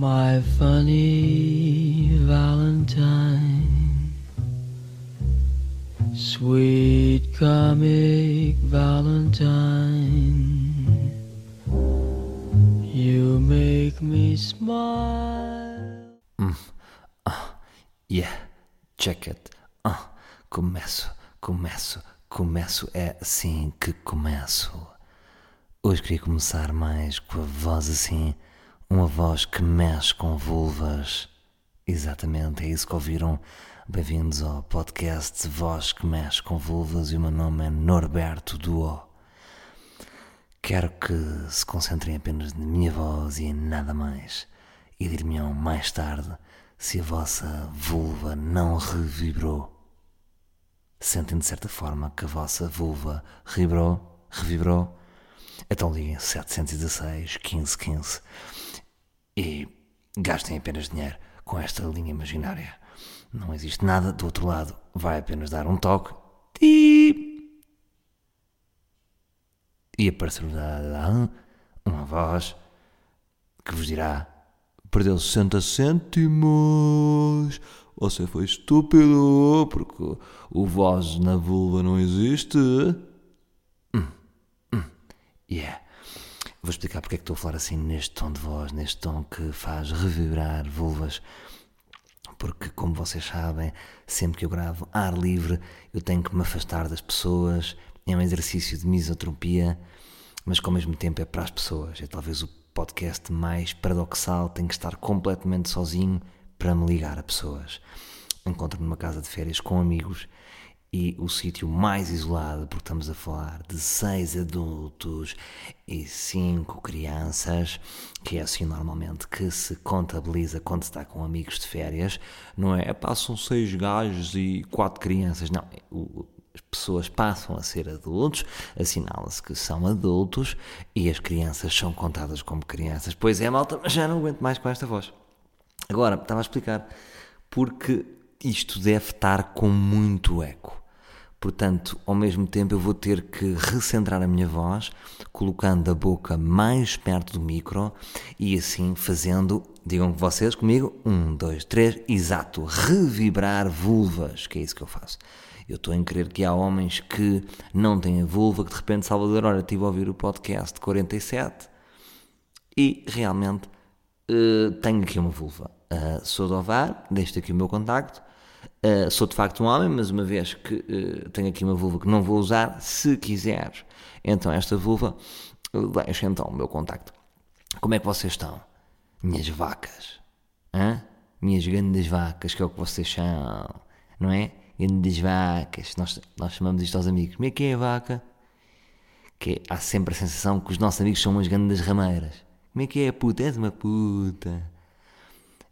My funny Valentine, sweet comic Valentine, you make me smile. Yeah, check it. Ah, começo, começo, começo. É assim que começo. Hoje queria começar mais com a voz assim, uma voz que mexe com vulvas. Exatamente, é isso que ouviram. Bem-vindos ao podcast Voz que Mexe com Vulvas e o meu nome é Norberto Duo. Quero que se concentrem apenas na minha voz e em nada mais. E dir-me-ão mais tarde se a vossa vulva não revibrou. Sentem de certa forma que a vossa vulva revibrou? Revibrou? Então liguem 716 1515 e gastem apenas dinheiro com esta linha imaginária. Não existe nada do outro lado, vai apenas dar um toque e, e aparecerá uma voz que vos dirá: Perdeu 60 cêntimos. Você foi estúpido porque o voz na vulva não existe. Yeah. Vou explicar porque é que estou a falar assim neste tom de voz, neste tom que faz revibrar vulvas. Porque, como vocês sabem, sempre que eu gravo ar livre, eu tenho que me afastar das pessoas. É um exercício de misotropia, mas que ao mesmo tempo é para as pessoas. É talvez o podcast mais paradoxal. Tenho que estar completamente sozinho para me ligar a pessoas. Encontro-me numa casa de férias com amigos e o sítio mais isolado, porque estamos a falar de seis adultos e cinco crianças, que é assim normalmente que se contabiliza quando se está com amigos de férias, não é? Passam seis gajos e quatro crianças, não. O, as pessoas passam a ser adultos, assinala-se que são adultos e as crianças são contadas como crianças. Pois é, malta, mas já não aguento mais com esta voz. Agora, estava a explicar, porque isto deve estar com muito eco. Portanto, ao mesmo tempo, eu vou ter que recentrar a minha voz, colocando a boca mais perto do micro e assim fazendo, digam vocês comigo, um, dois, três, exato, revibrar vulvas, que é isso que eu faço. Eu estou a crer que há homens que não têm a vulva, que de repente, Salvador, olha, estive a ouvir o podcast 47 e realmente uh, tenho aqui uma vulva. Uh, sou de Ovar, deixo aqui o meu contacto. Uh, sou de facto um homem, mas uma vez que uh, tenho aqui uma vulva que não vou usar, se quiseres, então esta vulva, deixa então o meu contacto. Como é que vocês estão? Minhas vacas. Hã? Minhas grandes vacas, que é o que vocês são. Não é? Grandes vacas. Nós, nós chamamos isto aos amigos. Como é que é a vaca? Que há sempre a sensação que os nossos amigos são umas grandes rameiras. Como é que é a puta? És uma puta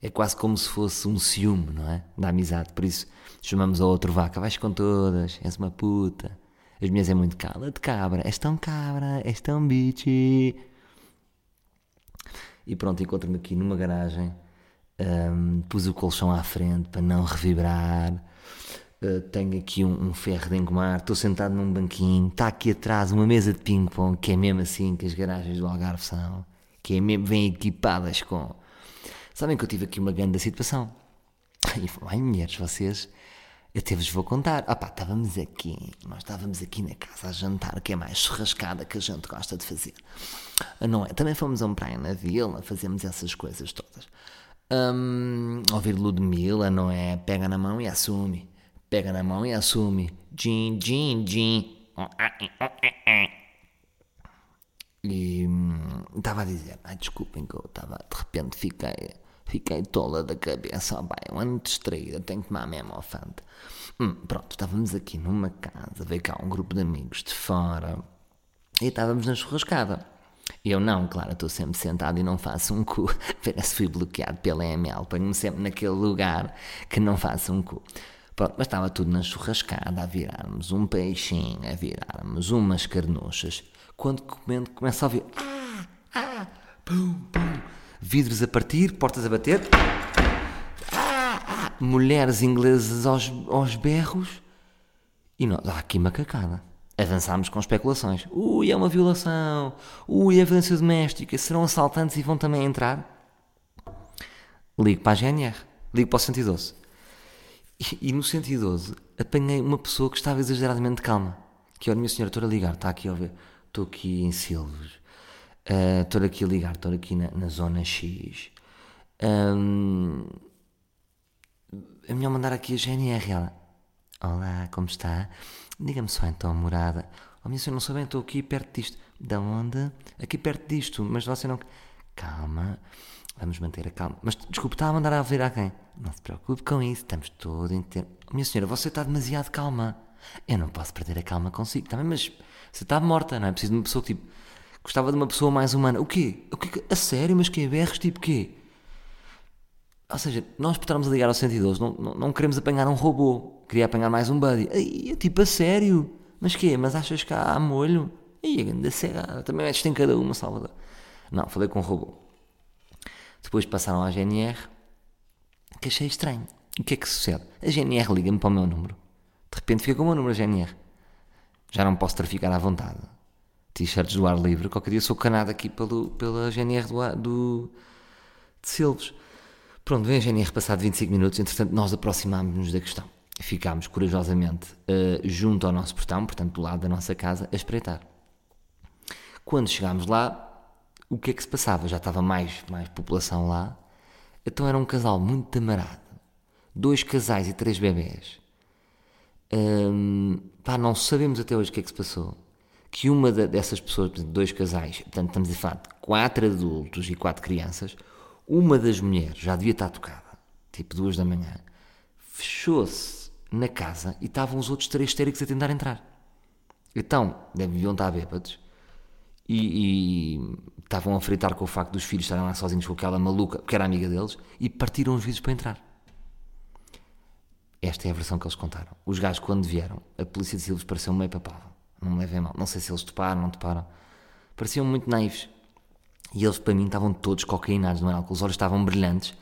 é quase como se fosse um ciúme, não é? Da amizade. Por isso chamamos a outro vaca, vais com todas, és uma puta. As minhas é muito cala de cabra, és tão cabra, és tão bitchy. E pronto, encontro-me aqui numa garagem. Um, pus o colchão à frente para não revibrar. Uh, tenho aqui um, um, ferro de engomar. Estou sentado num banquinho. Está aqui atrás uma mesa de ping-pong, que é mesmo assim que as garagens do Algarve são. Que é mesmo, vêm equipadas com Sabem que eu tive aqui uma grande situação. E ai mulheres, vocês, eu até vos vou contar. Ah pá, estávamos aqui, nós estávamos aqui na casa a jantar, que é mais churrascada que a gente gosta de fazer. Não é? Também fomos a um praia na vila, fazemos essas coisas todas. Um, ouvir Ludmilla, não é? Pega na mão e assume. Pega na mão e assume. Gin, gin, gin. E hum, estava a dizer, ai desculpem que eu estava, de repente fiquei Fiquei tola da cabeça, oh, bem, um ano distraída, tenho que tomar mesmo ao fante. Hum, pronto, estávamos aqui numa casa, veio cá um grupo de amigos de fora e estávamos na churrascada. Eu não, claro, estou sempre sentado e não faço um cu. Parece que fui bloqueado pela ML, ponho-me sempre naquele lugar que não faço um cu. Pronto, mas estava tudo na churrascada, a virarmos um peixinho, a virarmos umas carnuchas. Quando comendo, começa a ouvir. Ah, ah, pum, pum vidros a partir, portas a bater, ah, ah, mulheres inglesas aos, aos berros, e nós, há aqui macacada. Avançámos com especulações. Ui, é uma violação. Ui, é violência doméstica. Serão assaltantes e vão também entrar? ligo para a GNR, ligo para o 112. E, e no 112 apanhei uma pessoa que estava exageradamente calma. Que é a minha senhora, estou a ligar, está aqui a ver, estou aqui em Silves, uh, estou aqui a ligar, estou aqui na, na zona X. Um, é melhor mandar aqui a GNR. Ela, olá, como está? Diga-me só então morada. Oh, minha senhora, não sou bem, estou aqui perto disto. Da onde? Aqui perto disto, mas você não. Calma, vamos manter a calma. Mas desculpe, está a mandar a ver a quem? Não se preocupe com isso, estamos todos em tempo. Oh, minha senhora, você está demasiado calma. Eu não posso perder a calma consigo também, mas você está morta, não é? Preciso de uma pessoa tipo. Gostava de uma pessoa mais humana. O quê? O quê? A sério? Mas que é berros? Tipo quê? Ou seja, nós por estarmos a ligar ao 112 não, não, não queremos apanhar um robô. Queria apanhar mais um buddy. Ai, tipo, a sério? Mas quê? Mas achas que há molho? Ai, a grande cega. Também metes tem cada uma, Salvador. Não, falei com um robô. Depois passaram à GNR, que achei estranho. O que é que sucede? A GNR liga-me para o meu número. De repente fica com o meu número a GNR. Já não posso traficar à vontade. T-shirts do ar livre. Qualquer dia sou canado aqui pelo, pela GNR do, do, de Silves. Pronto, vem a GNR passado 25 minutos. Entretanto, nós aproximámos-nos da questão. Ficámos corajosamente uh, junto ao nosso portão, portanto, do lado da nossa casa, a espreitar. Quando chegámos lá, o que é que se passava? Já estava mais, mais população lá. Então era um casal muito amarado. Dois casais e três bebés. Hum, pá, não sabemos até hoje o que é que se passou. Que uma dessas pessoas, dois casais, portanto estamos a falar de quatro adultos e quatro crianças, uma das mulheres já devia estar tocada, tipo duas da manhã, fechou-se na casa e estavam os outros três histéricos a tentar entrar. Então, deviam estar bêbados e, e, estavam a fritar com o facto dos filhos estarem lá sozinhos com aquela maluca, que era amiga deles, e partiram os vidros para entrar. Esta é a versão que eles contaram. Os gajos, quando vieram, a polícia de Silves pareceu meio papável. Não me levem mal. Não sei se eles toparam, não toparam. Pareciam muito naivos. E eles, para mim, estavam todos cocaínados no álcool. Os olhos estavam brilhantes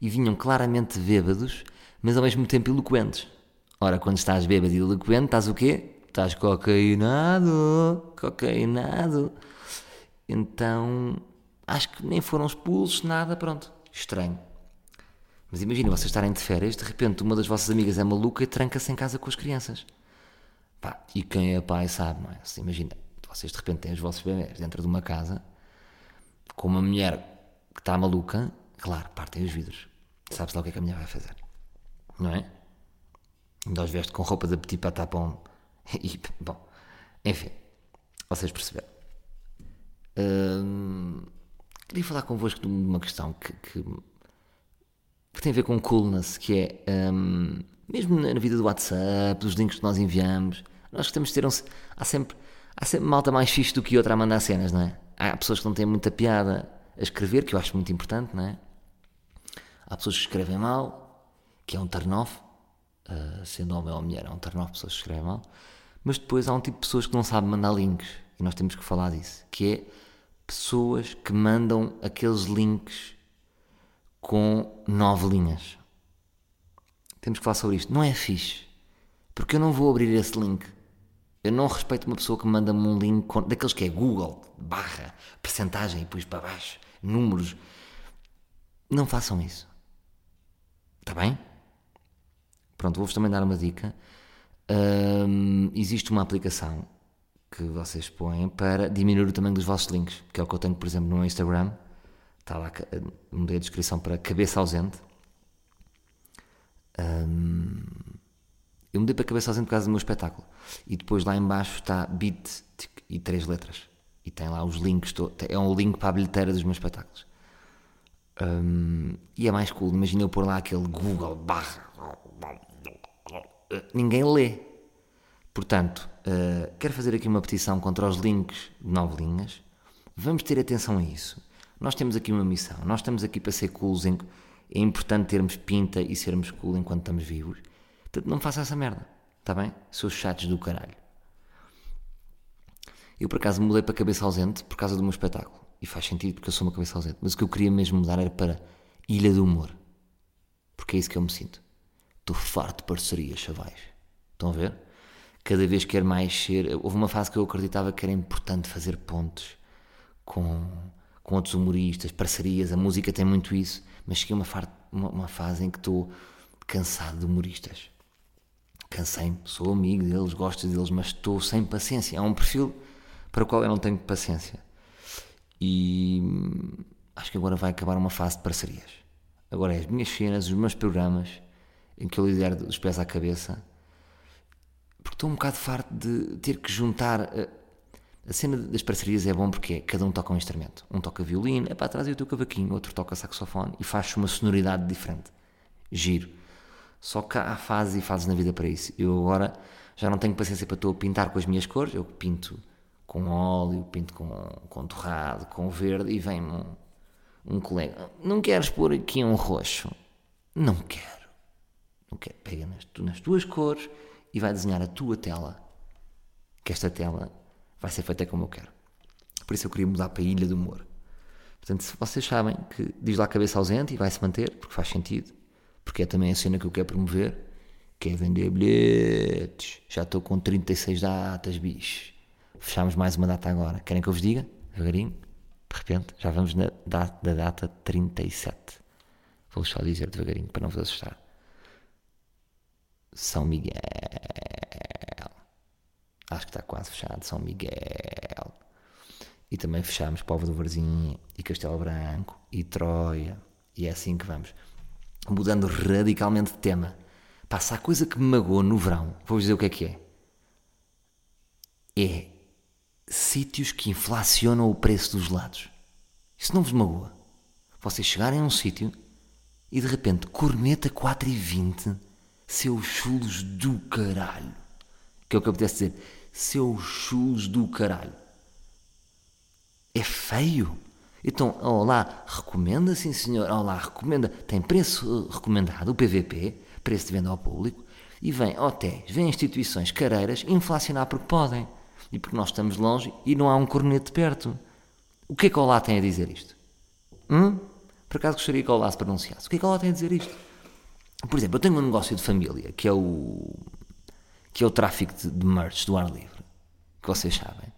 e vinham claramente bêbados, mas ao mesmo tempo eloquentes. Ora, quando estás bêbado e eloquente, estás o quê? Estás cocainado. Cocainado. Então, acho que nem foram expulsos, nada, pronto. Estranho. Mas imagina vocês estarem de férias, de repente uma das vossas amigas é maluca e tranca-se em casa com as crianças. Pá, e quem é pai sabe, não é? Se imagina, vocês de repente têm os vossos bebés dentro de uma casa com uma mulher que está maluca, claro, partem os vidros. Sabe-se lá o que é que a mulher vai fazer, não é? Ainda os veste com roupa de petit patapão. E, bom, enfim, vocês perceberam. Hum, queria falar convosco de uma questão que, que, que, tem a ver com coolness, que é hum, mesmo na vida do WhatsApp, dos links que nós enviamos, nós temos de ter um. Há sempre, há sempre malta mais fixe do que outra a mandar cenas, não é? Há pessoas que não têm muita piada a escrever, que eu acho muito importante, não é? Há pessoas que escrevem mal, que é um turn off, uh, sendo homem ou mulher, é um turn off pessoas que escrevem mal, mas depois há um tipo de pessoas que não sabem mandar links, e nós temos que falar disso, que é pessoas que mandam aqueles links com nove linhas. Temos que falar sobre isto. Não é fixe. Porque eu não vou abrir esse link. Eu não respeito uma pessoa que manda-me um link daqueles que é Google, barra, percentagem e depois para baixo, números. Não façam isso. Está bem? Pronto, vou-vos também dar uma dica. Um, existe uma aplicação que vocês põem para diminuir o tamanho dos vossos links, que é o que eu tenho, por exemplo, no Instagram. Está lá, mudei a descrição para cabeça ausente. Um, eu mudei para cabeça ausente por causa do meu espetáculo. E depois lá embaixo está beat e três letras. E tem lá os links, é um link para a bilheteira dos meus espetáculos. Um, e é mais cool, imagina eu pôr lá aquele Google barra. Ninguém lê. Portanto, uh, quero fazer aqui uma petição contra os links de nove linhas. Vamos ter atenção a isso. Nós temos aqui uma missão. Nós estamos aqui para ser cools. Em, é importante termos pinta e sermos cool enquanto estamos vivos. Portanto, não faça essa merda. Está bem? Seus chatos do caralho. Eu, por acaso, mudei para cabeça ausente por causa do meu espetáculo. E faz sentido porque eu sou uma cabeça ausente. Mas o que eu queria mesmo mudar era para Ilha do Humor. Porque é isso que eu me sinto. Estou farto de parcerias, chavais. Estão a ver? cada vez quer mais ser. Houve uma fase que eu acreditava que era importante fazer pontes com, com outros humoristas, parcerias, a música tem muito isso, mas cheguei a uma, far- uma- uma fase em que estou cansado de humoristas. Cansei-me, sou amigo deles, gosto deles, mas estou sem paciência. É um perfil para o qual eu não tenho paciência. E hum, acho que agora vai acabar uma fase de parcerias. Agora é as minhas cenas, os meus programas, em que eu lidero dos pés à cabeça, porque estou um bocado farto de ter que juntar. eh, A cena das parcerias é bom porque é, cada um toca um instrumento. Um toca violino, é para trás e o teu cavaquinho, outro toca saxofone e faz uma sonoridade diferente. Giro. Só que há fases e fases na vida para isso. Eu agora já não tenho paciência para pintar com as minhas cores, eu pinto com óleo, pinto com, com torrado, com verde e vem-me um, um colega. Não queres pôr aqui um roxo? Não quero. Não quero. Pega nas, tu- nas tuas cores e vai desenhar a tua tela. Que esta tela vai ser feita como eu quero. Por isso eu queria mudar para a Ilha do Humor. Portanto, se vocês sabem que diz lá cabeça ausente e vai se manter, porque faz sentido, porque é também a cena que eu quero promover, que é vender bilhetes. Já estou com 36 datas, bicho. Fechámos mais uma data agora. Querem que eu vos diga? Devagarinho. De repente, já vamos na data, da data 37. Vou só dizer devagarinho para não vos assustar. São Miguel. Acho que está quase fechado. São Miguel. E também fechamos Povo do Varzim e Castelo Branco e Troia. E é assim que vamos. Mudando radicalmente de tema. Passa a coisa que me magoou no verão. Vou-vos dizer o que é que é. É sítios que inflacionam o preço dos gelados. Isso não vos magoa? Vocês chegarem a um sítio e de repente corneta 4,20 seus chulos do caralho. Que é o que eu pudesse dizer. Seus chulos do caralho. É feio. Então, olá, recomenda sim senhor, olá, recomenda, tem preço eh, recomendado, o PVP, preço de venda ao público, e vem hotéis, vem instituições careiras inflacionar porque podem, e porque nós estamos longe e não há um cornete perto. O que é que Olá tem a dizer isto? Hum? Por acaso gostaria que Olá se pronunciasse. O que é que Olá tem a dizer isto? Por exemplo, eu tenho um negócio de família, que é o, que é o tráfico de, de merch do ar livre, que vocês sabem.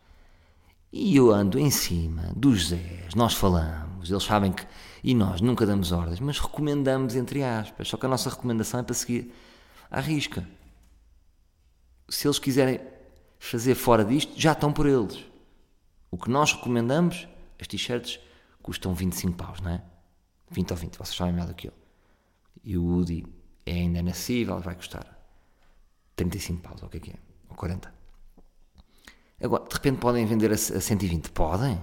E eu ando em cima dos Zés, nós falamos, eles sabem que. E nós nunca damos ordens, mas recomendamos entre aspas. Só que a nossa recomendação é para seguir à risca. Se eles quiserem fazer fora disto, já estão por eles. O que nós recomendamos, as t-shirts custam 25 paus, não é? 20 ou 20, vocês sabem melhor do que eu. E o Woody é ainda inacessível, vai custar 35 paus, ou o que é que é? Ou 40. Agora, de repente podem vender a, a 120? Podem,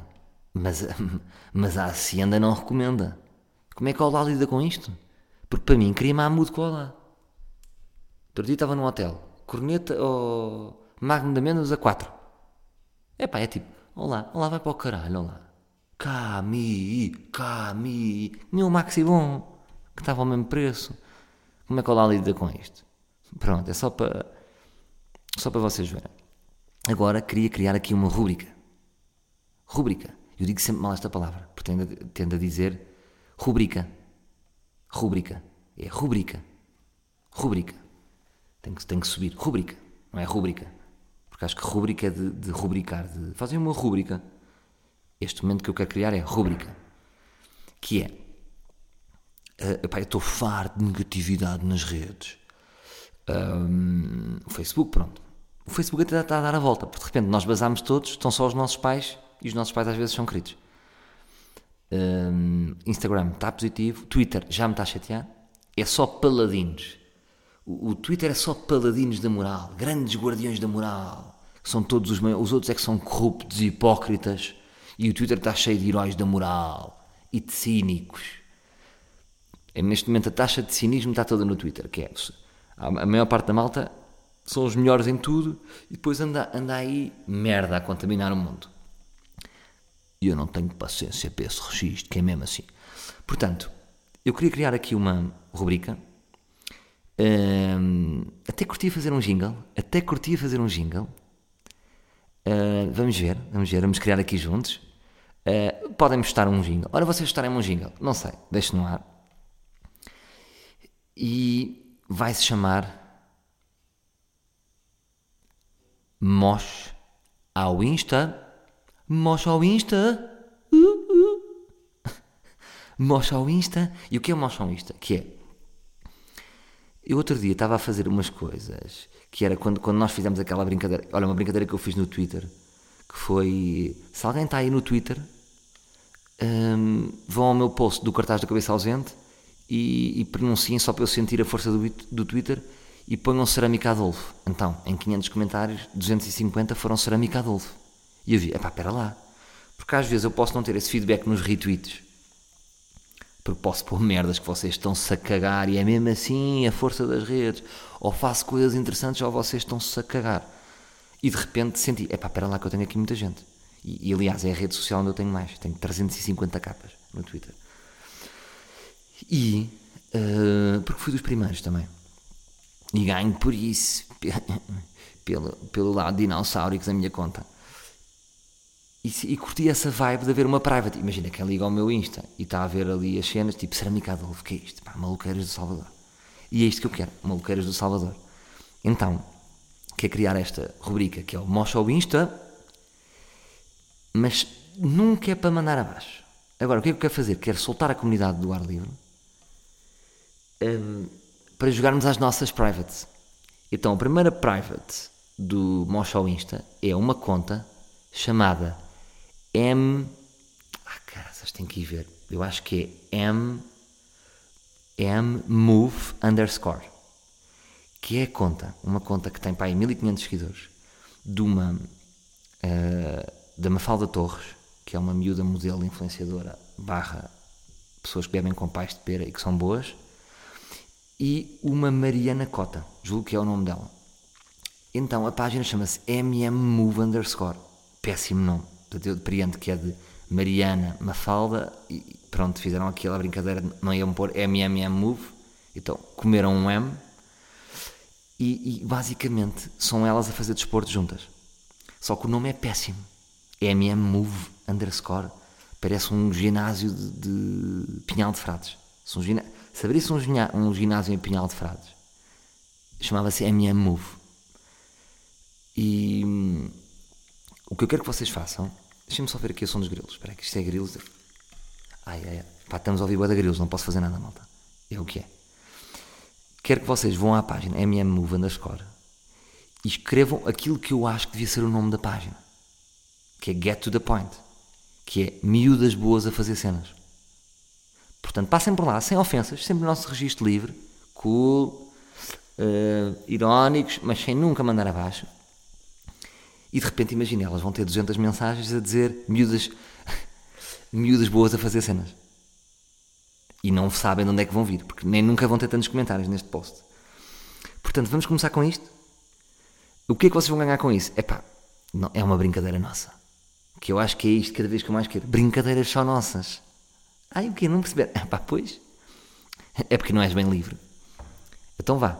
mas, mas a Hacienda não recomenda. Como é que o Olá lida com isto? Porque para mim queria mamudo com o Olá. Outro dia estava num hotel, corneta ou Magno da Mendes a 4. É pá, é tipo, olá, olá vai para o caralho, olá. Cami, Cami, meu Maxi Bom, que estava ao mesmo preço. Como é que o Olá lida com isto? Pronto, é só para, só para vocês verem. Agora queria criar aqui uma rúbrica. Rúbrica. Eu digo sempre mal esta palavra, porque tendo, tendo a dizer rubrica. Rúbrica. É rubrica. Rúbrica. Tem que, tem que subir. Rúbrica. Não é rúbrica. Porque acho que rúbrica é de, de rubricar. De fazer uma rúbrica. Este momento que eu quero criar é rúbrica. Que é. eh, epá, eu estou farto de negatividade nas redes. O Facebook, pronto. O Facebook até está a dar a volta, porque de repente nós basámos todos, estão só os nossos pais e os nossos pais às vezes são queridos. Ahm, Instagram está positivo, Twitter já me está a chatear, é só paladinos. O, o Twitter é só paladinos da moral, grandes guardiões da moral. São todos os os outros é que são corruptos e hipócritas, e o Twitter está cheio de heróis da moral e de cínicos. É, Neste momento a taxa de cinismo está toda no Twitter, que é a maior parte da malta são os melhores em tudo e depois anda, anda aí merda a contaminar o mundo. E eu não tenho paciência para esse registro, que é mesmo assim. Portanto, eu queria criar aqui uma rubrica. Hum, até curtia fazer um jingle. Até curtia fazer um jingle. Uh, vamos ver, vamos ver, vamos criar aqui juntos. Uh, podem mostrar um jingle. Ora, vocês estarem um jingle, não sei, deixe no ar. E vai se chamar Mosh ao Insta. Mosh ao Insta. Uh, uh. ao Insta. E o que é mocha ao Insta? Que é. Eu outro dia estava a fazer umas coisas que era quando, quando nós fizemos aquela brincadeira. Olha, uma brincadeira que eu fiz no Twitter. Que foi. Se alguém está aí no Twitter, hum, vão ao meu post do cartaz da cabeça ausente e, e pronunciem só para eu sentir a força do, do Twitter e ponham Cerâmica Adolfo. Então, em 500 comentários, 250 foram Cerâmica Adolfo. E eu vi, epá, espera lá. Porque às vezes eu posso não ter esse feedback nos retweets. Porque posso pôr merdas que vocês estão-se a cagar e é mesmo assim a força das redes. Ou faço coisas interessantes ou vocês estão-se a cagar. E de repente senti, epá, espera lá que eu tenho aqui muita gente. E, e aliás, é a rede social onde eu tenho mais. Tenho 350 capas no Twitter. E, uh, porque fui dos primeiros também. E ganho por isso, pelo, pelo lado dinossáurico da minha conta. E, e, curti essa vibe de haver uma private. Imagina quem liga ao meu Insta e está a ver ali as cenas, tipo Cerâmica Adolfo, que é isto? Pá, do Salvador. E é isto que eu quero, maluqueiras do Salvador. Então, quer criar esta rubrica que é o Mocha ao Insta, mas nunca é para mandar abaixo. Agora, o que é que eu quero fazer? Quero soltar a comunidade do ar livre um, para jogarmos às nossas privates. Então, a primeira private do Mocha ao Insta é uma conta chamada M. Ah, caras, tem que ir ver. Eu acho que é M. M Move underscore. Que é a conta, uma conta que tem para aí 1500 seguidores, de uma. Uh, da Mafalda Torres, que é uma miúda modelo influenciadora, barra pessoas que bebem com pais de pera e que são boas, e uma Mariana Cota, julgo que é o nome dela. Então a página chama-se MMMove underscore. Péssimo nome. Portanto, eu depreendo que é de Mariana Mafalda e pronto, fizeram aquela brincadeira, não iam pôr MMMove, então comeram um M e, e basicamente são elas a fazer desporto juntas. Só que o nome é péssimo. MMMove underscore. Parece um ginásio de, de Pinhal de Frades. Se um ginásio, se abrisse um, um ginásio em Pinhal de Frades, chamava-se MM Move. E hum, o que eu quero que vocês façam, deixem-me só ver aqui o som dos grilos. Espera aí, que isto é grilos. Ai, ai, ai. Pá, estamos ao vivo da grilos, não posso fazer nada, malta. É o que é. Quero que vocês vão à página MM Move underscore e escrevam aquilo que eu acho que devia ser o nome da página, que é Get to the Point, que é miúdas boas a fazer cenas. Portanto, passem por lá, sem ofensas, sempre no nosso registro livre, cool, uh, irónicos, mas sem nunca mandar abaixo. E de repente, imagine, elas vão ter 200 mensagens a dizer miúdas, miúdas boas a fazer cenas. E não sabem de onde é que vão vir, porque nem nunca vão ter tantos comentários neste post. Portanto, vamos começar com isto. O que é que vocês vão ganhar com isso? Epá, não, é uma brincadeira nossa. Que eu acho que é isto cada vez que eu mais quero. Brincadeiras só nossas. Ai, o quê? Não perceber? Ah, pá, pois. É porque não és bem livre. Então vá.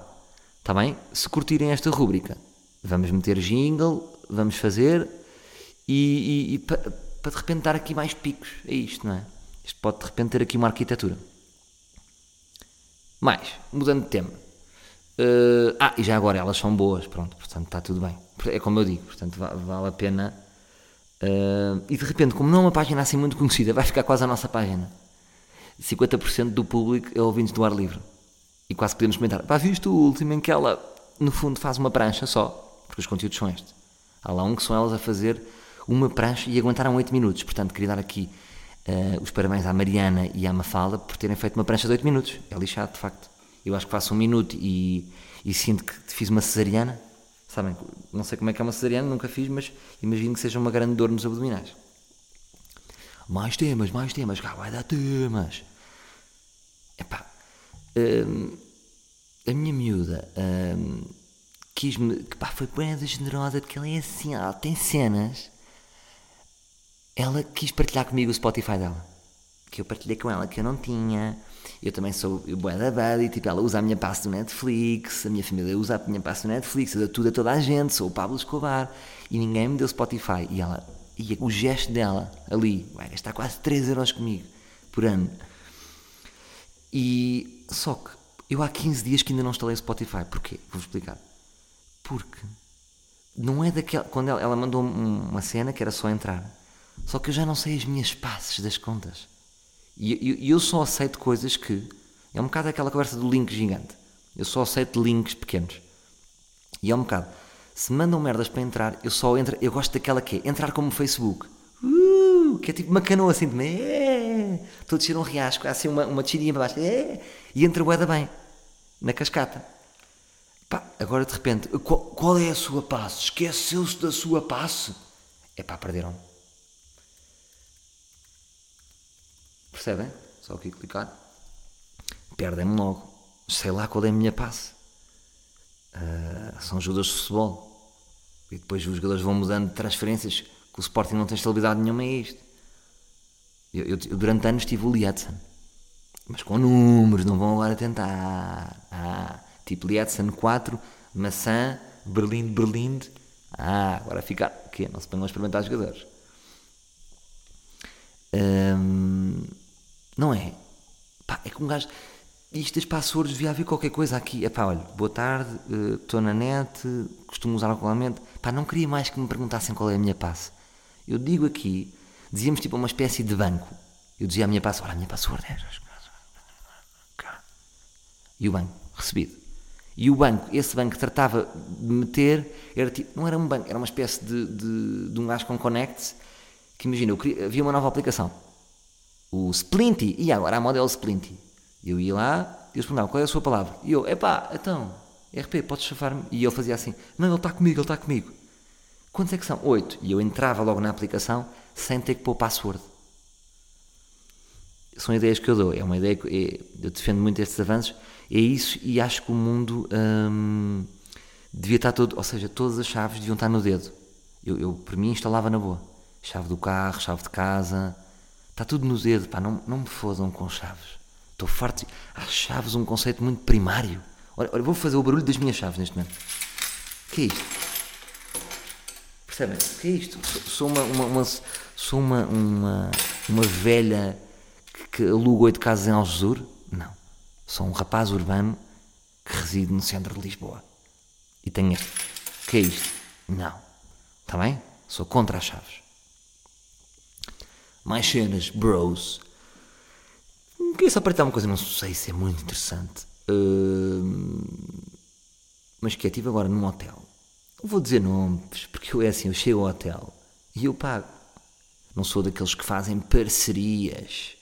Está bem? Se curtirem esta rúbrica, vamos meter jingle, vamos fazer e, e, e para pa de repente dar aqui mais picos. É isto, não é? Isto pode de repente ter aqui uma arquitetura. Mais, mudando de tema. Uh, ah, e já agora elas são boas, pronto, portanto está tudo bem. É como eu digo, portanto vale a pena Uh, e de repente, como não é uma página assim muito conhecida, vai ficar quase a nossa página. 50% do público é ouvintes do ar livre. E quase podemos comentar: pá, viste o último em que ela, no fundo, faz uma prancha só, porque os conteúdos são estes. Há lá um que são elas a fazer uma prancha e aguentaram 8 minutos. Portanto, queria dar aqui uh, os parabéns à Mariana e à Mafalda por terem feito uma prancha de 8 minutos. É lixado, de facto. Eu acho que faço um minuto e, e sinto que fiz uma cesariana Sabem, não sei como é que é uma cesariana, nunca fiz, mas imagino que seja uma grande dor nos abdominais. Mais temas, mais temas, cá vai dar temas. Epá, hum, a minha miúda hum, quis-me, que pá, foi bem generosa, porque ela é assim, ela tem cenas. Ela quis partilhar comigo o Spotify dela, que eu partilhei com ela, que eu não tinha. Eu também sou boa da buddy, tipo, ela usa a minha pasta do Netflix, a minha família usa a minha pasta do Netflix, eu dou tudo a toda a gente, sou o Pablo Escobar, e ninguém me deu Spotify. E ela, e o gesto dela ali, vai gastar quase 3 euros comigo por ano. E só que eu há 15 dias que ainda não instalei o Spotify. Porquê? Vou explicar. Porque não é daquela. Quando ela, ela mandou uma cena que era só entrar. Só que eu já não sei as minhas passes das contas. E, e eu só aceito coisas que. É um bocado aquela conversa do link gigante. Eu só aceito links pequenos. E é um bocado. Se mandam merdas para entrar, eu só entro. Eu gosto daquela que é entrar como Facebook. Uh, que é tipo uma canoa assim de. Estou a descer um riasco, há assim uma, uma descidinha para baixo. E entra o bem na cascata. Pá, agora de repente, qual, qual é a sua passe? Esqueceu-se da sua passe? É pá, perderam. Percebem? Só aqui clicar. Perdem-me logo. Sei lá qual é a minha passe. Uh, são jogadores de futebol. E depois os jogadores vão mudando de transferências, que o Sporting não tem estabilidade nenhuma a isto. Eu, eu, eu durante anos tive o Lietzen. Mas com números, não vão agora tentar. Ah, tipo Lietzen 4, maçã, Berlim, Berlim. Ah, agora ficar. O quê? Não se põem a experimentar jogadores. Hum, não é? Pá, é que um gajo. Isto das passwords devia haver qualquer coisa aqui. É olha, boa tarde, estou uh, na net, costumo usar regularmente. Pá, não queria mais que me perguntassem qual é a minha passe. Eu digo aqui, dizíamos tipo uma espécie de banco. Eu dizia a minha passe, olha, a minha password é. E o banco, recebido. E o banco, esse banco tratava de meter, era tipo, não era um banco, era uma espécie de, de, de um gajo com connects, que imagina, queria, havia uma nova aplicação, o Splinty, e agora a moda é o Splinty. Eu ia lá, eles perguntavam, qual é a sua palavra? E eu, epá, então, RP, podes chafar-me? E ele fazia assim, não, ele está comigo, ele está comigo. Quantos é que são? Oito. E eu entrava logo na aplicação, sem ter que pôr password. São ideias que eu dou, é uma ideia que é, eu defendo muito estes avanços, é isso, e acho que o mundo hum, devia estar todo, ou seja, todas as chaves deviam estar no dedo. Eu, eu, para mim, instalava na boa. Chave do carro, chave de casa, está tudo no dedo, pá, não, não me fodam com chaves. Estou farto. Há chaves um conceito muito primário. Olha, olha, vou fazer o barulho das minhas chaves neste momento. O que é isto? Percebem? O que é isto? Sou uma, uma, uma sou uma, uma, uma velha que, que aluga oito casas em Algesur? Não. Sou um rapaz urbano que reside no centro de Lisboa. E tenho este. O que é isto? Não. Está bem? Sou contra as chaves. Mais cenas, bros. Queria só partilhar uma coisa, não sei se é muito interessante. Uh, mas que é, estive agora num hotel. Vou dizer nomes, porque eu é assim, eu chego ao hotel e eu pago. Não sou daqueles que fazem parcerias.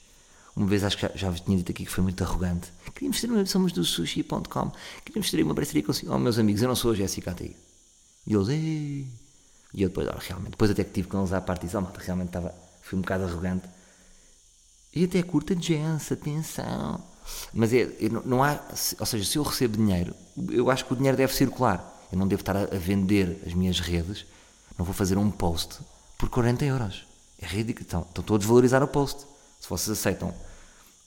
Uma vez acho que já, já tinha dito aqui que foi muito arrogante. Queríamos ter uma, somos do sushi.com, queríamos ter uma parceria consigo. Oh, meus amigos, eu não sou a Jéssica Atei. E eles, Ei. E eu depois, oh, realmente, depois até que tive com eles à parte e oh, realmente estava, fui um bocado arrogante e até curta Jens, atenção. Mas é, não há, ou seja, se eu recebo dinheiro, eu acho que o dinheiro deve circular. Eu não devo estar a, vender as minhas redes, não vou fazer um post por 40 euros. É ridículo. Então, então estou a desvalorizar o post. Se vocês aceitam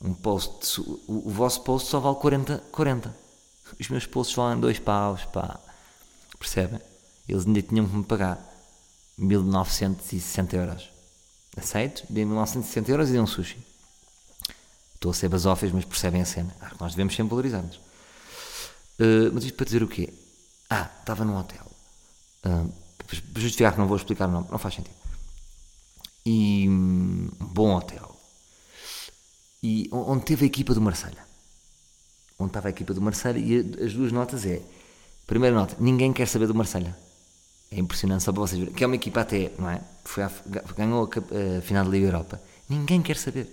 um post, o, o vosso post só vale 40, 40. Os meus posts valem 2 paus, pá. Percebem? Eles ainda tinham que me pagar 1960 euros. Aceito? Dei 1960 euros e dei um sushi. Estou a ser basófias, mas percebem a cena. Ah, nós devemos sempre valorizar-nos. Uh, mas isto para dizer o quê? Ah, estava num hotel. Uh, para justificar que não vou explicar o nome, não faz sentido. E um bom hotel. E onde teve a equipa do Marselha. Onde estava a equipa do Marselha e as duas notas é. Primeira nota, ninguém quer saber do Marselha. É impressionante só para vocês verem. Que é uma equipa até, não é? Foi ganhou a, a final da Liga Europa. Ninguém quer saber.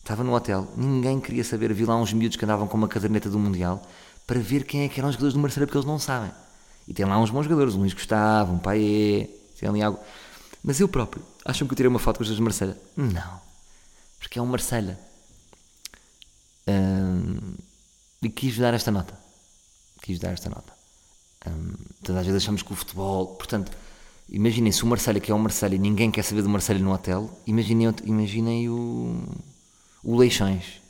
Estava no hotel, ninguém queria saber. Vi lá uns miúdos que andavam com uma caderneta do Mundial para ver quem é que eram os jogadores do Marselha, porque eles não sabem. E tem lá uns bons jogadores, um Luís Gustavo, um Paê, tem ali algo. Mas eu próprio, acham que eu tirei uma foto com os jogadores do Marselha? Não. Porque é um Marselha. Hum, e quis dar esta nota. Quis dar esta nota. Hum, todas as vezes achamos que o futebol. Portanto, imaginem se o Marselha, que é um Marselha, e ninguém quer saber do Marselha no hotel, imaginem, imaginem o o Leixões.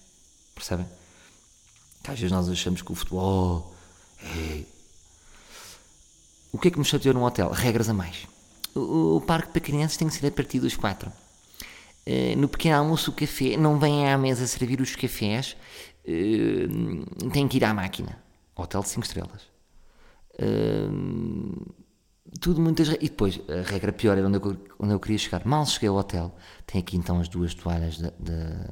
Percebem? Às vezes nós achamos que o futebol é. O que é que me chateou num hotel? Regras a mais. O, o parque para crianças tem que ser a partir dos quatro. Uh, no pequeno almoço, o café, não vem à mesa servir os cafés, uh, tem que ir à máquina. Hotel de 5 estrelas. Uh, tudo muitas. E depois, a regra pior era onde eu, onde eu queria chegar. Mal cheguei ao hotel, tem aqui então as duas toalhas, da- da-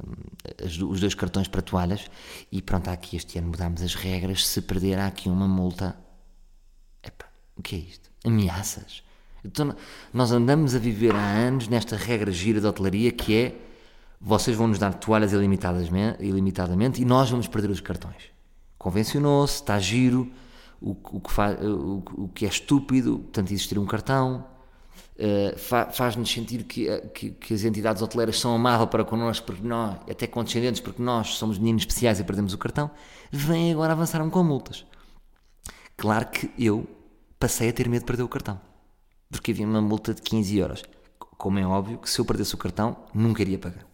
as os dois cartões para toalhas, e pronto, há aqui este ano mudámos as regras. Se perder, há aqui uma multa. Epá, o que é isto? Ameaças. Então, nós andamos a viver há anos nesta regra gira da hotelaria que é vocês vão nos dar toalhas ilimitadamente, ilimitadamente e nós vamos perder os cartões. Convencionou-se, está giro, o, o que fa- o, o que é estúpido, portanto, existir um cartão, eh, fa- faz-nos sentir que, eh, que, que as entidades hoteleiras são amáveis para connosco, porque nós, até condescendentes, porque nós somos meninos especiais e perdemos o cartão, vêm agora avançaram com multas. Claro que eu passei a ter medo de perder o cartão. Porque havia uma multa de 15 euros. Como é óbvio que se eu perdesse o cartão, nunca iria pagar.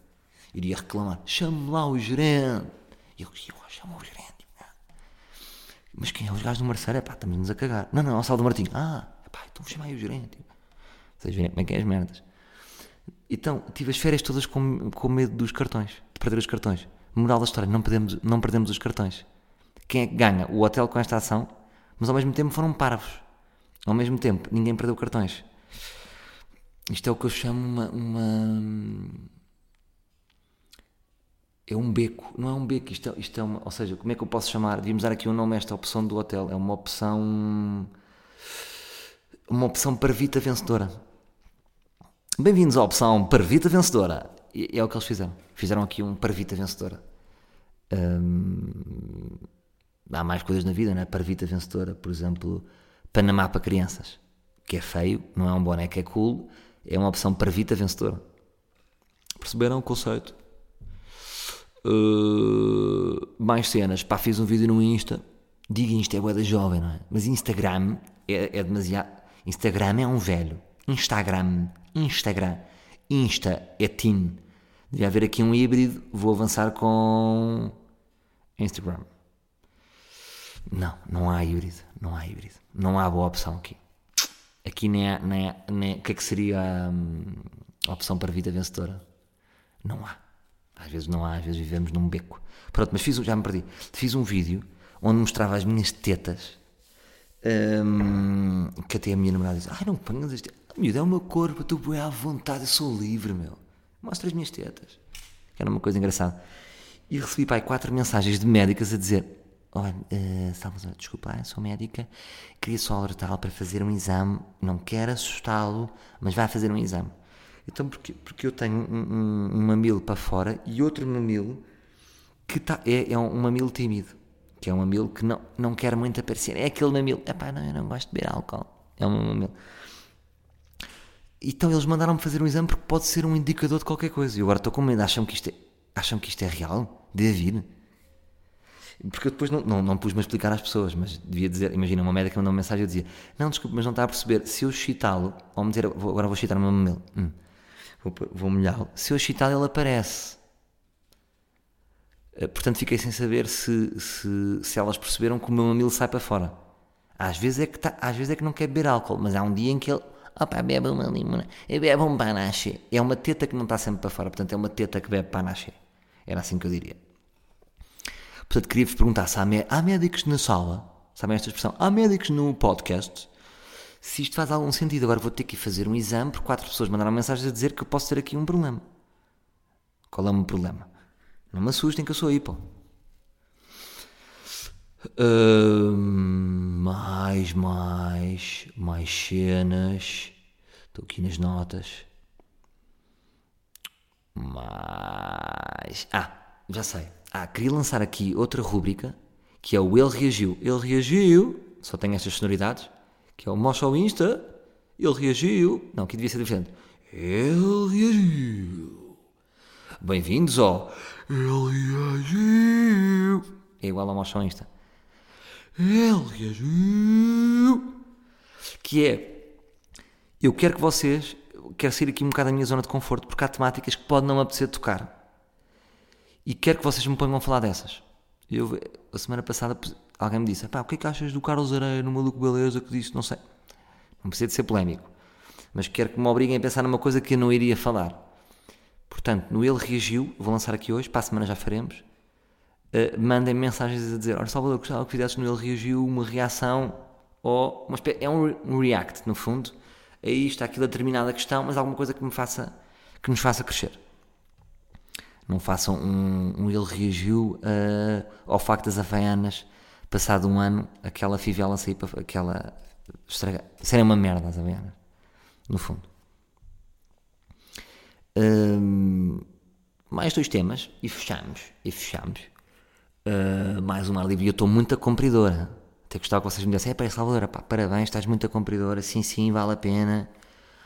Iria reclamar. Chame lá o gerente. Eu oh, chama o gerente. Mas quem é os gajos do Marceiro? É pá, estamos-nos a cagar. Não, não, é o Sal do Martinho. Ah, pá, então chama aí o gerente. Vocês verem como é que é as merdas. Então, tive as férias todas com, com medo dos cartões, de perder os cartões. Moral da história, não perdemos, não perdemos os cartões. Quem é que ganha? O hotel com esta ação, mas ao mesmo tempo foram parvos. Ao mesmo tempo, ninguém perdeu cartões. Isto é o que eu chamo uma. uma- É um beco, não é um beco, isto é, isto é uma. Ou seja, como é que eu posso chamar? Devíamos dar aqui um nome a esta opção do hotel. É uma opção. Uma opção parvita vencedora. Bem-vindos à opção Parvita Vencedora. E é o que eles fizeram. Fizeram aqui um Parvita Vencedora. Hum, há mais coisas na vida, né? Parvita Vencedora, por exemplo, Panamá para crianças, que é feio, não é um boneco, é cool, é uma opção Parvita Vencedora. Perceberam o conceito? Uh, mais cenas, pá, fiz um vídeo no Insta. Digo Insta é bué da jovem, não é? Mas Instagram é, é demasiado. Instagram é um velho. Instagram, Instagram. Insta é teen. Devia haver aqui um híbrido. Vou avançar com Instagram. Não, não há híbrido. Não há híbrido. Não há boa opção aqui. Aqui nem. Nem nem- o que é que seria hum, a opção para a vida vencedora? Não há. Às vezes não há, às vezes vivemos num beco. Pronto, mas fiz, já me perdi. Fiz um vídeo onde mostrava as minhas tetas. hum, que até a minha namorada diz: Ai, não ponhas as tetas. Miúdo, é o meu corpo, eu estou bem à vontade, eu sou livre, meu. Mostra as minhas tetas. Que era uma coisa engraçada. E recebi, pai, quatro mensagens de médicas a dizer: Olha, uh, Salvador, desculpa, sou médica, queria só alertá-lo para fazer um exame, não quero assustá-lo, mas vai fazer um exame. Então, porque, porque eu tenho um, um, um mamilo para fora e outro mamilo que tá, é, é um mamilo tímido, que é um mamilo que não, não quer muito aparecer. É aquele mamilo, epá, não, eu não gosto de beber álcool. É um mamilo. Então eles mandaram-me fazer um exame porque pode ser um indicador de qualquer coisa. E agora estou com medo. Acham que isto é, acham que isto é real? Deve vir? Porque eu depois não, não, não pus-me a explicar às pessoas, mas devia dizer, imagina, uma médica mandou uma mensagem e eu dizia, não, desculpe, mas não está a perceber, se eu chitá-lo, ou me dizer, agora vou chitar o meu mamilo, hum, vou, vou molhá-lo, se eu chitá-lo ele aparece. Eh, Portanto, fiquei sem saber se, se, se elas perceberam que o meu mamilo sai para fora. Às vezes é que, tá, às vezes é que não quer beber álcool, mas há um dia em que ele, opá, bebe uma limona, bebe um panache. É uma teta que não está sempre para fora, portanto é uma teta que bebe panache. Era assim que eu diria. Portanto, queria-vos perguntar se há, há médicos na sala, sabem esta expressão? Há médicos no podcast? Se isto faz algum sentido. Agora vou ter que fazer um exame porque quatro pessoas mandaram mensagens a dizer que eu posso ter aqui um problema. Qual é o meu problema? Não me assustem que eu sou hipo. Hum, mais, mais, mais cenas. Estou aqui nas notas. Mais. Ah, já sei. Ah, queria lançar aqui outra rúbrica que é o Ele Reagiu. Ele reagiu, só tem estas sonoridades, que é o Insta. Ele reagiu. Não, aqui devia ser diferente. Ele reagiu. Bem-vindos ao Ele reagiu. É igual ao Insta. Ele reagiu. Que é eu quero que vocês, quero sair aqui um bocado da minha zona de conforto, porque há temáticas que pode não me apetecer tocar. E quero que vocês me ponham a falar dessas. Eu, a semana passada, alguém me disse: pá, o que é que achas do Carlos Areia no Maluco Beleza que disse? Não sei. Não precisa de ser polémico. Mas quero que me obriguem a pensar numa coisa que eu não iria falar. Portanto, no Ele Reagiu, vou lançar aqui hoje, para a semana já faremos. Uh, mandem mensagens a dizer: Olha, Salvador, gostava que fizesse no Ele Reagiu uma reação ou uma espé- é um, um react, no fundo, a isto, àquela determinada questão, mas alguma coisa que me faça, que nos faça crescer. Não façam um, um ele reagiu ah, ao facto das Havaianas, passado um ano, aquela fivela sair para aquela estragar, serem uma merda as Havaianas, no fundo. Hum, mais dois temas e fechamos. E fechamos. Uh, mais um ar livre. E eu estou muito a cumpridora. Até gostava que vocês me dissessem: é para Salvador, pá, parabéns, estás muito a cumpridora. Sim, sim, vale a pena.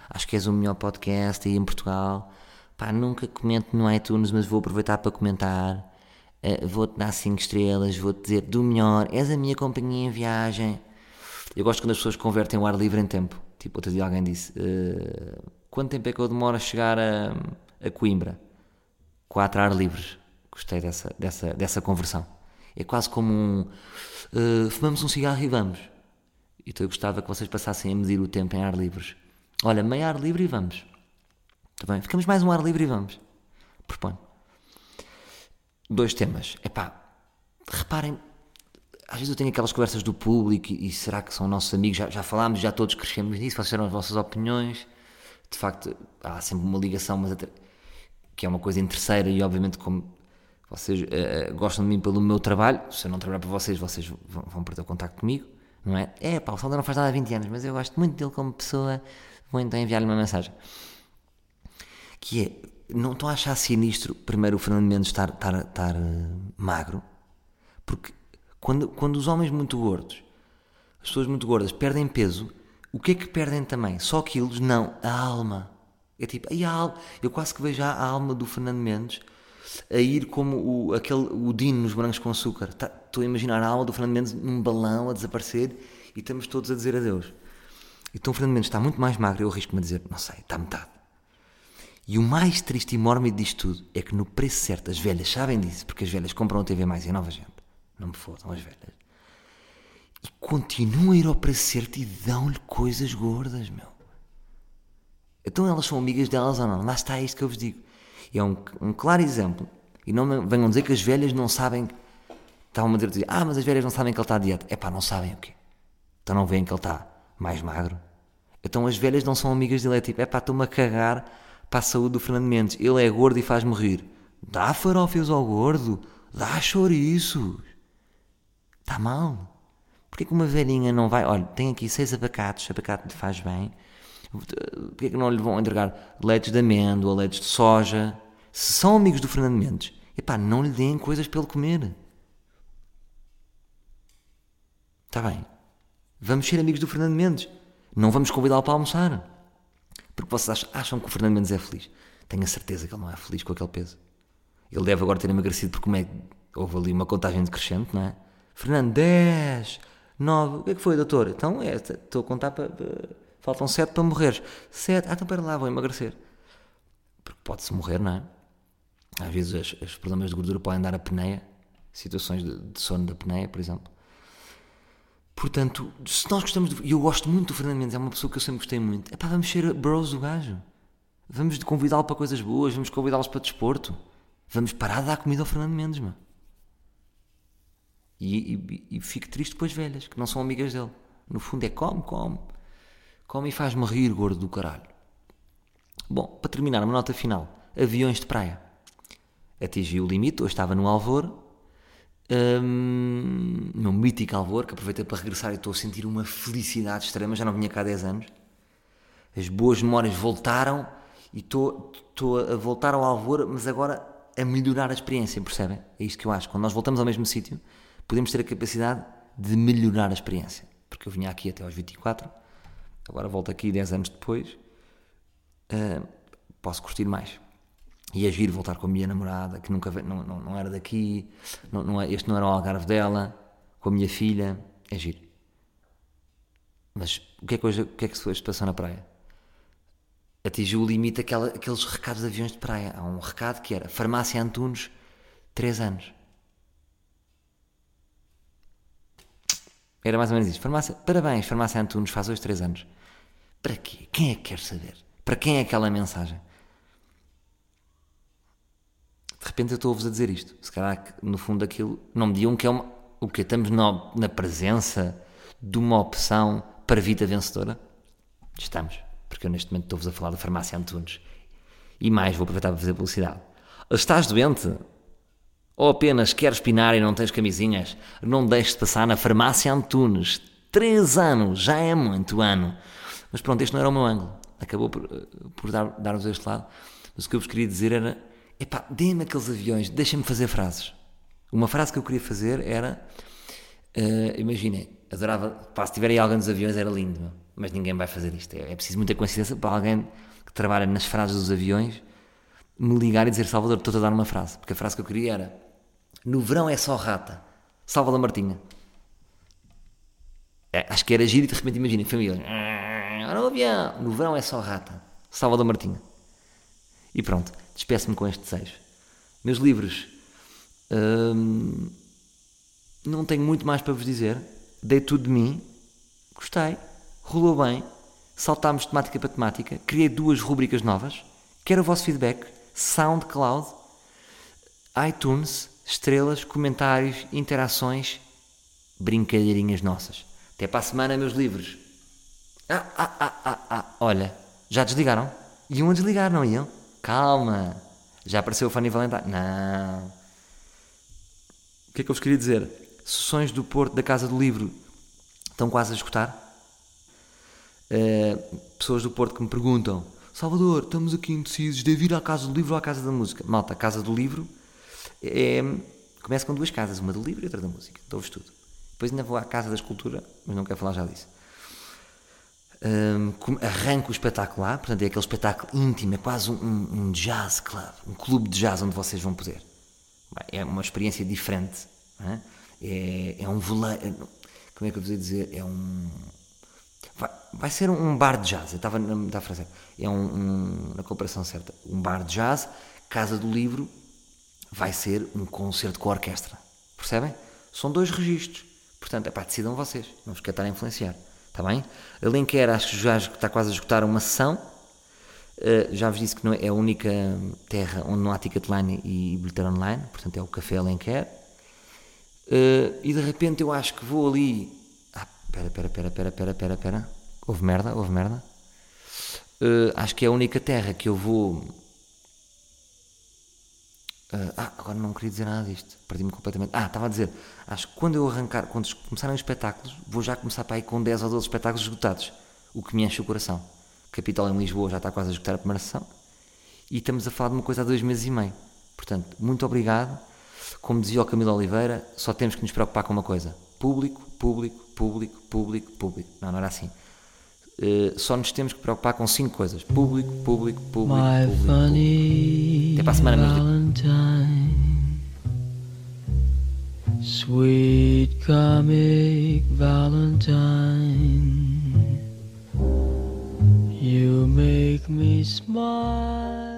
Acho que és o melhor podcast aí em Portugal. Pá, nunca comento no iTunes, mas vou aproveitar para comentar. Uh, vou-te dar 5 estrelas, vou-te dizer do melhor. És a minha companhia em viagem. Eu gosto quando as pessoas convertem o ar livre em tempo. Tipo, outro dia alguém disse: uh, Quanto tempo é que eu demoro a chegar a, a Coimbra? Quatro ar livres. Gostei dessa, dessa, dessa conversão. É quase como um. uh, fumamos um cigarro e vamos. Então eu gostava que vocês passassem a medir o tempo em ar livres. Olha, meio ar livre e vamos. Está bem? Ficamos mais um ar livre e vamos. Proponho. Dois temas. Epá, reparem, às vezes eu tenho aquelas conversas do público e, e será que são nossos amigos? Já, já falámos, já todos crescemos nisso, deram as vossas opiniões. De facto, há sempre uma ligação, mas até, que é uma coisa interesseira e obviamente como vocês eh, gostam de mim pelo meu trabalho, se eu não trabalhar para vocês, vocês vão, vão perder o contacto comigo, não é? É, pá, o Salvador não faz nada há 20 anos, mas eu gosto muito dele como pessoa, vou então enviar-lhe uma mensagem. Que é, não estou a achar sinistro, primeiro, o Fernando Mendes estar, estar, estar eh, magro, porque quando, quando os homens muito gordos, as pessoas muito gordas perdem peso, o que é que perdem também? Só quilos? Não, a alma. É tipo, a alma. Eu quase que vejo a alma do Fernando Mendes a ir como o, aquele, o Dino nos Brancos com Açúcar. Tá- Estou a imaginar a alma do Fernando Mendes num balão a desaparecer e estamos todos a dizer adeus. Então o Fernando Mendes está muito mais magro, eu arrisco-me a dizer, não sei, está metade. E o mais triste e mórbido disto tudo é que no preço certo as velhas sabem disso, porque as velhas compram a TV mais e a nova gente. Não me fodam as velhas. E continuam a ir ao preço certo e dão-lhe coisas gordas, meu. Então elas são amigas delas ou não? Lá está isto que eu vos digo. E é um, um claro exemplo. E não venham dizer que as velhas não sabem. Estavam a dizer, ah, mas as velhas não sabem que ele está a dieta. É pá, não sabem o quê? Então não veem que ele está mais magro? Então as velhas não são amigas dele. É tipo, é pá, estou-me a cagar para a saúde do Fernando Mendes. Ele é gordo e faz-me rir. Dá farófios ao gordo. Dá chouriços. Está mal. Porquê que uma velhinha não vai? Olha, tem aqui seis abacates, abacate faz bem. Porquê que não lhe vão entregar leites de amêndoa, leites de soja? Se são amigos do Fernando Mendes, epá, não lhe deem coisas para ele comer. Está bem. Vamos ser amigos do Fernando Mendes. Não vamos convidá-lo para almoçar. Porque vocês acham, que o Fernando Mendes é feliz. Tenho a certeza que ele não é feliz com aquele peso. Ele deve agora ter emagrecido porque como é, houve ali uma contagem decrescente, não é? Fernando, 10, 9, o que é que foi, doutor? Então, é, estou a contar para, Faltam 7 para morreres. 7, ah, então para lá, vou emagrecer. Porque pode-se morrer, não é? Às vezes os, os problemas de gordura podem dar a apneia, situações de, de sono da apneia, por exemplo. Portanto, se nós gostamos. E eu gosto muito do Fernando Mendes, é uma pessoa que eu sempre gostei muito. É pá, vamos ser bros do gajo. Vamos convidá-lo para coisas boas, vamos convidá-los para desporto. Vamos parar de dar comida ao Fernando Mendes, mano. E, e, e fico triste com as velhas, que não são amigas dele. No fundo é come, come. Come e faz-me rir, gordo do caralho. Bom, para terminar, uma nota final. Aviões de praia. Atingi o limite, hoje estava no Alvor, hum, no mítico Alvor, que aproveitei para regressar e estou a sentir uma felicidade extrema, já não vinha cá há 10 anos. As boas memórias voltaram e estou, estou a voltar ao Alvor, mas agora a melhorar a experiência, percebem? É isto que eu acho. Quando nós voltamos ao mesmo sítio, podemos ter a capacidade de melhorar a experiência. Porque eu vinha aqui até aos 24, agora volto aqui 10 anos depois, ah, posso curtir mais. E é giro voltar com a minha namorada, que nunca não, não, não era daqui, não, não é- este não era o Algarve dela, com a minha filha, é giro. Mas o que é que hoje, o que é que hoje passou na praia? Atingiu o limite aquela, aqueles recados de aviões de praia. Há um recado que era Farmácia Antunes, 3 anos. Era mais ou menos isto. Farmácia, parabéns, Farmácia Antunes faz hoje 3 anos. Para quê? Quem é que quer saber? Para quem é aquela mensagem? De repente eu estou-vos a dizer isto. Se calhar, no fundo, aquilo não me digam que é uma. O que Estamos na, na presença de uma opção para vida vencedora? Estamos, porque eu neste momento estou-vos a falar da farmácia Antunes. E mais, vou aproveitar para fazer publicidade. Estás doente? Ou apenas queres pinar e não tens camisinhas? Não deixes de passar na farmácia Antunes. Três anos, já é muito ano. Mas pronto, este não era o meu ângulo. Acabou por, eh, por dar- dar-vos este lado. Mas o que eu vos queria dizer era: epá, dê-me aqueles aviões, deixem-me fazer frases. Uma frase que eu queria fazer era: eh, imaginem, adorava, pá, se tiver aí alguém dos aviões era lindo, mas ninguém vai fazer isto. É, é preciso muita coincidência para alguém que trabalha nas frases dos aviões me ligar e dizer: Salvador, estou-te a dar uma frase. Porque a frase que eu queria era: No verão é só rata. Salvador Martinha. É, acho que era giro e de repente imaginem, família. Olha o avião. No verão é só rata. Salvador Martinha. E pronto, despeço-me com este desejo. Meus livros. hum, não tenho muito mais para vos dizer. Dei tudo de mim. Gostei. Rolou bem. Saltámos temática para temática. Criei duas rubricas novas. Quero o vosso feedback. SoundCloud, iTunes, estrelas, comentários, interações, brincadeirinhas nossas. Até para a semana, meus livros. Ah, ah, ah, ah, ah. Olha, já desligaram? Iam a desligar, não iam? Calma. Já apareceu o Fanny Valentine? Não. O que é que eu vos queria dizer? Sessões do Porto da Casa do Livro estão quase a esgotar. Uh, pessoas do Porto que me perguntam: Salvador, estamos aqui indecisos, devo ir à Casa do Livro ou à Casa da Música? Malta, a Casa do Livro é, começa com duas casas, uma do livro e outra da música. Dou-vos tudo. Depois ainda vou à Casa da Escultura, mas não quero falar já disso. Um, arranco o espetáculo lá, portanto é aquele espetáculo íntimo, é quase um, um jazz club, um clube de jazz onde vocês vão poder. É uma experiência diferente. É, é, é um veleiro. Como é que eu ia dizer? É um. Vai, vai ser um bar de jazz. Eu estava na estava a fazer. É um, um, na comparação certa. Um bar de jazz, Casa do Livro, vai ser um concerto com orquestra. Percebem? São dois registros. Portanto, é pá, decidam vocês. Não vos quero influenciar. Está bem? Alenquer, acho que já está quase a esgotar uma sessão. Uh, já vos disse que não é a única terra onde não há ticket line e bilheteira online. Portanto, é o Café Alenquer. Uh, e de repente eu acho que vou ali. Ah, pera, pera, pera, pera, pera, pera, pera. Houve merda, houve merda. Uh, acho que é a única terra que eu vou. Uh, ah, agora não queria dizer nada disto. Perdi-me completamente. Ah, estava a dizer. Acho que quando eu arrancar, quando começarem os espetáculos, vou já começar para aí com 10 ou 12 espetáculos esgotados. O que me enche o coração. Capital em Lisboa já está quase a esgotar a primeira sessão. E estamos a falar de uma coisa há dois meses e meio. Portanto, muito obrigado. Como dizia o Camilo Oliveira, só temos que nos preocupar com uma coisa: público, público, público, público, público. Não, não era assim. Uh, só nos temos que preocupar com cinco coisas: público, público, público, My público. público. Até para a semana. Valentine, sweet comic Valentine, you make me smile.